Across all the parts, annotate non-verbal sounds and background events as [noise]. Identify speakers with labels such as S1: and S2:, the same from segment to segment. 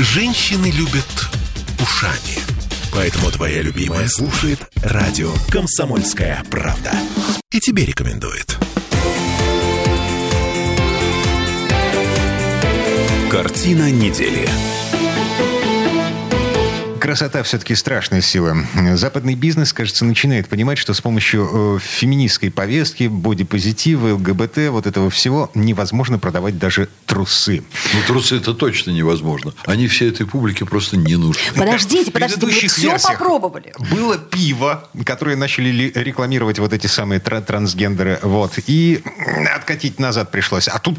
S1: Женщины любят ушами. Поэтому твоя любимая слушает радио «Комсомольская правда». И тебе рекомендует. Картина недели
S2: красота все-таки страшная сила. Западный бизнес, кажется, начинает понимать, что с помощью э, феминистской повестки, бодипозитива, ЛГБТ, вот этого всего невозможно продавать даже трусы.
S3: Ну, трусы это точно невозможно. Они всей этой публике просто не нужны. [laughs]
S4: Подождите, подождите, мы все попробовали.
S2: Было пиво, которое начали рекламировать вот эти самые трансгендеры, вот, и откатить назад пришлось. А тут,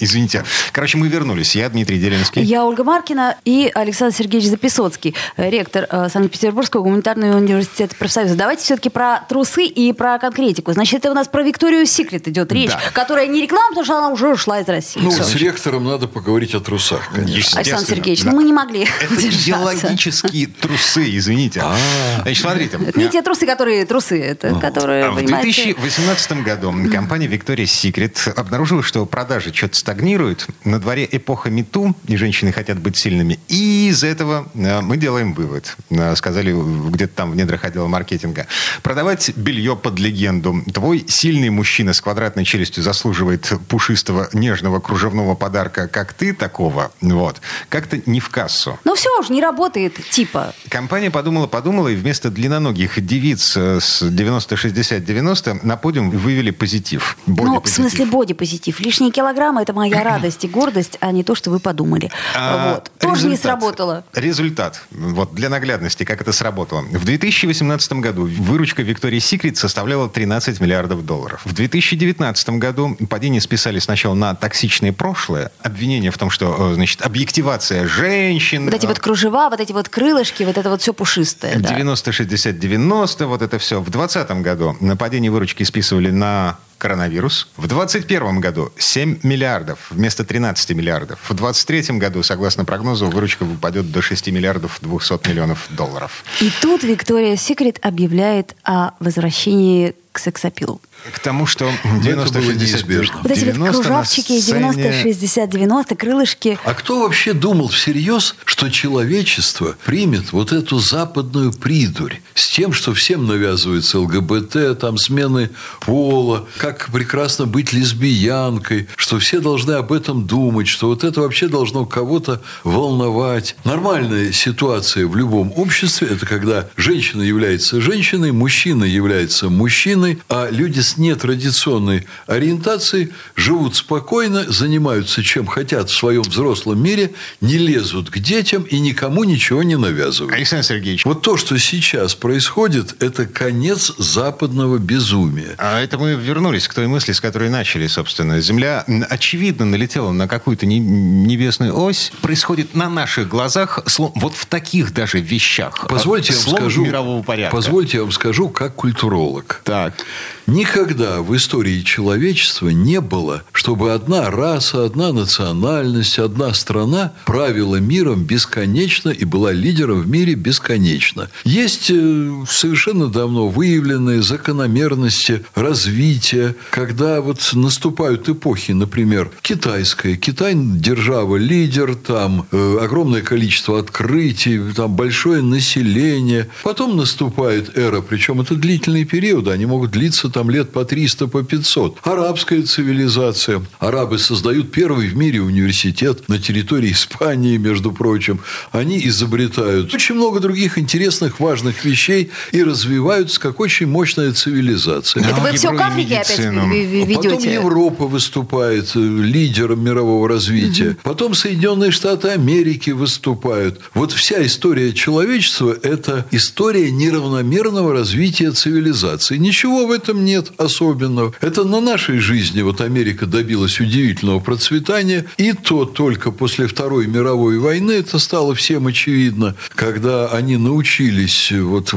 S2: извините, короче, мы вернулись. Я Дмитрий Делинский.
S4: Я Ольга Маркина и Александр Сергеевич Записоцкий ректор э, Санкт-Петербургского гуманитарного университета профсоюза. Давайте все-таки про трусы и про конкретику. Значит, это у нас про Викторию Секрет идет речь, да. которая не реклама, потому что она уже ушла из России.
S3: Ну, Все. с ректором надо поговорить о трусах, конечно.
S4: Александр Сергеевич, да. ну мы не могли
S2: Это [laughs] идеологические трусы, извините. А. Значит, смотрите.
S4: Это не те трусы, которые трусы, это которые,
S2: В 2018 году [clears throat] компания Victoria's Secret обнаружила, что продажи что-то стагнируют. На дворе эпоха Мету, и женщины хотят быть сильными. И из этого э, мы делаем делаем вывод. Э, сказали где-то там в недрах отдела маркетинга. Продавать белье под легенду. Твой сильный мужчина с квадратной челюстью заслуживает пушистого, нежного кружевного подарка, как ты такого. Вот. Как-то не в кассу.
S4: Ну все уже не работает, типа.
S2: Компания подумала-подумала, и вместо длинноногих девиц э, с 90-60-90 на подиум вывели позитив.
S4: Ну, в смысле боди-позитив. Лишние килограммы – это моя [clears throat] радость и гордость, а не то, что вы подумали. А, вот. Тоже результат. не сработало.
S2: Результат вот для наглядности, как это сработало. В 2018 году выручка Victoria's Secret составляла 13 миллиардов долларов. В 2019 году падение списали сначала на токсичное прошлое, обвинение в том, что, э, значит, объективация женщин.
S4: Вот эти вот кружева, вот эти вот крылышки, вот это вот все пушистое.
S2: 90-60-90, вот это все. В 2020 году на падение выручки списывали на коронавирус. В 2021 году 7 миллиардов вместо 13 миллиардов. В 2023 году, согласно прогнозу, выручка упадет до 6 миллиардов 200 миллионов долларов.
S4: И тут Виктория Секрет объявляет о возвращении к сексапилу.
S2: К тому, что 90-60
S4: Вот эти вот кружавчики, 90-60-90, крылышки.
S3: А кто вообще думал всерьез, что человечество примет вот эту западную придурь с тем, что всем навязывается ЛГБТ, там смены пола, как прекрасно быть лесбиянкой, что все должны об этом думать, что вот это вообще должно кого-то волновать. Нормальная ситуация в любом обществе – это когда женщина является женщиной, мужчина является мужчиной, а люди с нетрадиционной ориентацией живут спокойно, занимаются чем хотят в своем взрослом мире, не лезут к детям и никому ничего не навязывают.
S2: Александр Сергеевич.
S3: Вот то, что сейчас происходит, это конец западного безумия.
S2: А это мы вернулись к той мысли, с которой начали, собственно. Земля, очевидно, налетела на какую-то небесную ось. Происходит на наших глазах, вот в таких даже вещах.
S3: Позвольте я вам скажу, мирового порядка. Позвольте я вам скажу, как культуролог.
S2: Так.
S3: Никогда в истории человечества не было, чтобы одна раса, одна национальность, одна страна правила миром бесконечно и была лидером в мире бесконечно. Есть э, совершенно давно выявленные закономерности развития, когда вот наступают эпохи, например, китайская. Китай держава лидер, там э, огромное количество открытий, там большое население. Потом наступает эра, причем это длительные периоды, они могут длиться там лет по 300, по 500. Арабская цивилизация. Арабы создают первый в мире университет на территории Испании, между прочим. Они изобретают очень много других интересных, важных вещей и развиваются как очень мощная цивилизация.
S4: Это вы все к Африке опять ведете?
S3: Потом Европа выступает э, лидером мирового развития. Угу. Потом Соединенные Штаты Америки выступают. Вот вся история человечества – это история неравномерного развития цивилизации. Ничего в этом нет особенного. Это на нашей жизни вот Америка добилась удивительного процветания, и то только после Второй мировой войны это стало всем очевидно, когда они научились вот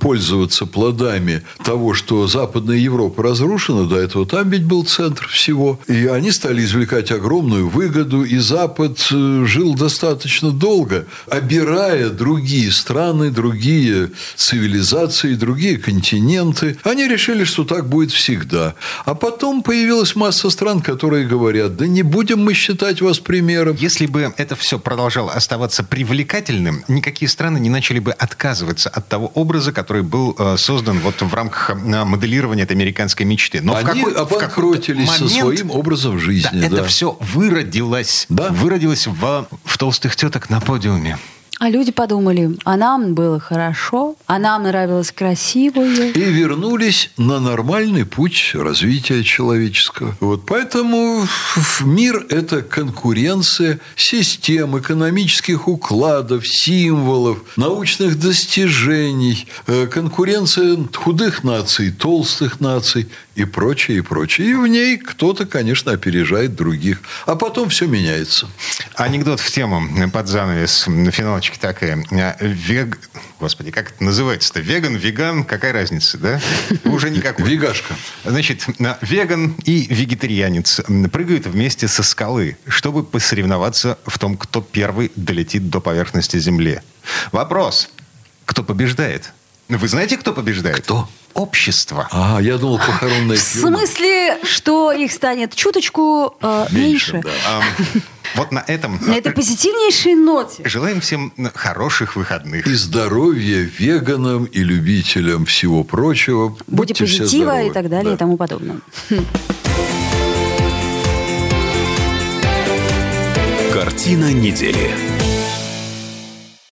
S3: пользоваться плодами того, что Западная Европа разрушена, до этого там ведь был центр всего, и они стали извлекать огромную выгоду, и Запад э, жил достаточно долго, обирая другие страны, другие цивилизации, другие континенты. Они решили, что так будет всегда. А потом появилась масса стран, которые говорят, да не будем мы считать вас примером.
S2: Если бы это все продолжало оставаться привлекательным, никакие страны не начали бы отказываться от того образа, который был э, создан вот в рамках э, моделирования этой американской мечты.
S3: Но Они в какой, обанкротились момент, со своим образом жизни.
S2: Да, да. Это все выродилось. Да? Выродилось в, в толстых теток на подиуме.
S4: А люди подумали, а нам было хорошо, а нам нравилось красивое.
S3: И вернулись на нормальный путь развития человеческого. Вот поэтому мир – это конкуренция систем, экономических укладов, символов, научных достижений, э, конкуренция худых наций, толстых наций и прочее, и прочее. И в ней кто-то, конечно, опережает других. А потом все меняется.
S2: Анекдот в тему под занавес. Финал галочка такая. А, вег... Господи, как это называется-то? Веган, веган, какая разница, да? Уже никакой.
S3: Вегашка.
S2: Значит, веган и вегетарианец прыгают вместе со скалы, чтобы посоревноваться в том, кто первый долетит до поверхности Земли. Вопрос. Кто побеждает? Вы знаете, кто побеждает?
S3: Кто?
S2: Общество.
S3: А, я думал, похоронное [laughs] В
S4: смысле, что их станет чуточку э, меньше? меньше. Да.
S2: Вот на этом...
S4: На этой позитивнейшей ноте.
S2: Желаем всем хороших выходных.
S3: И здоровья веганам и любителям всего прочего.
S4: Будьте, Будьте позитива и так далее да. и тому подобное.
S1: Картина недели.